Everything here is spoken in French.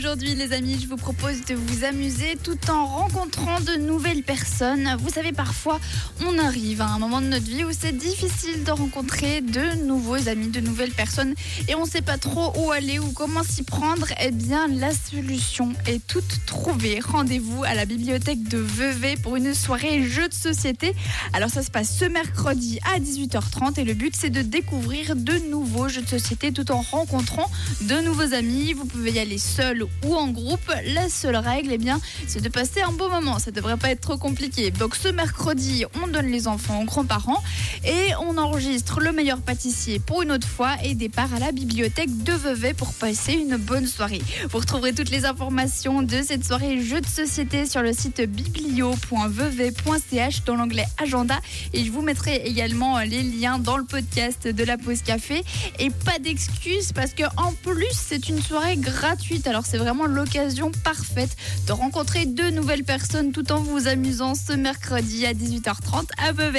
Aujourd'hui, les amis, je vous propose de vous amuser tout en rencontrant de nouvelles personnes. Vous savez, parfois, on arrive à un moment de notre vie où c'est difficile de rencontrer de nouveaux amis, de nouvelles personnes, et on ne sait pas trop où aller ou comment s'y prendre. Eh bien, la solution est toute trouvée. Rendez-vous à la bibliothèque de Vevey pour une soirée jeux de société. Alors, ça se passe ce mercredi à 18h30 et le but, c'est de découvrir de nouveaux jeux de société tout en rencontrant de nouveaux amis. Vous pouvez y aller seul ou en groupe. La seule règle, eh bien, c'est de passer un beau moment. Ça devrait pas être trop compliqué. Donc ce mercredi, on donne les enfants aux grands-parents et on enregistre le meilleur pâtissier pour une autre fois et départ à la bibliothèque de Vevey pour passer une bonne soirée. Vous retrouverez toutes les informations de cette soirée jeux de société sur le site biblio.vevey.ch dans l'onglet agenda et je vous mettrai également les liens dans le podcast de la pause café et pas d'excuses parce que en plus c'est une soirée gratuite. Alors c'est vraiment l'occasion parfaite de rencontrer de nouvelles personnes tout en vous amusant ce mercredi à 18h30 à Vevey.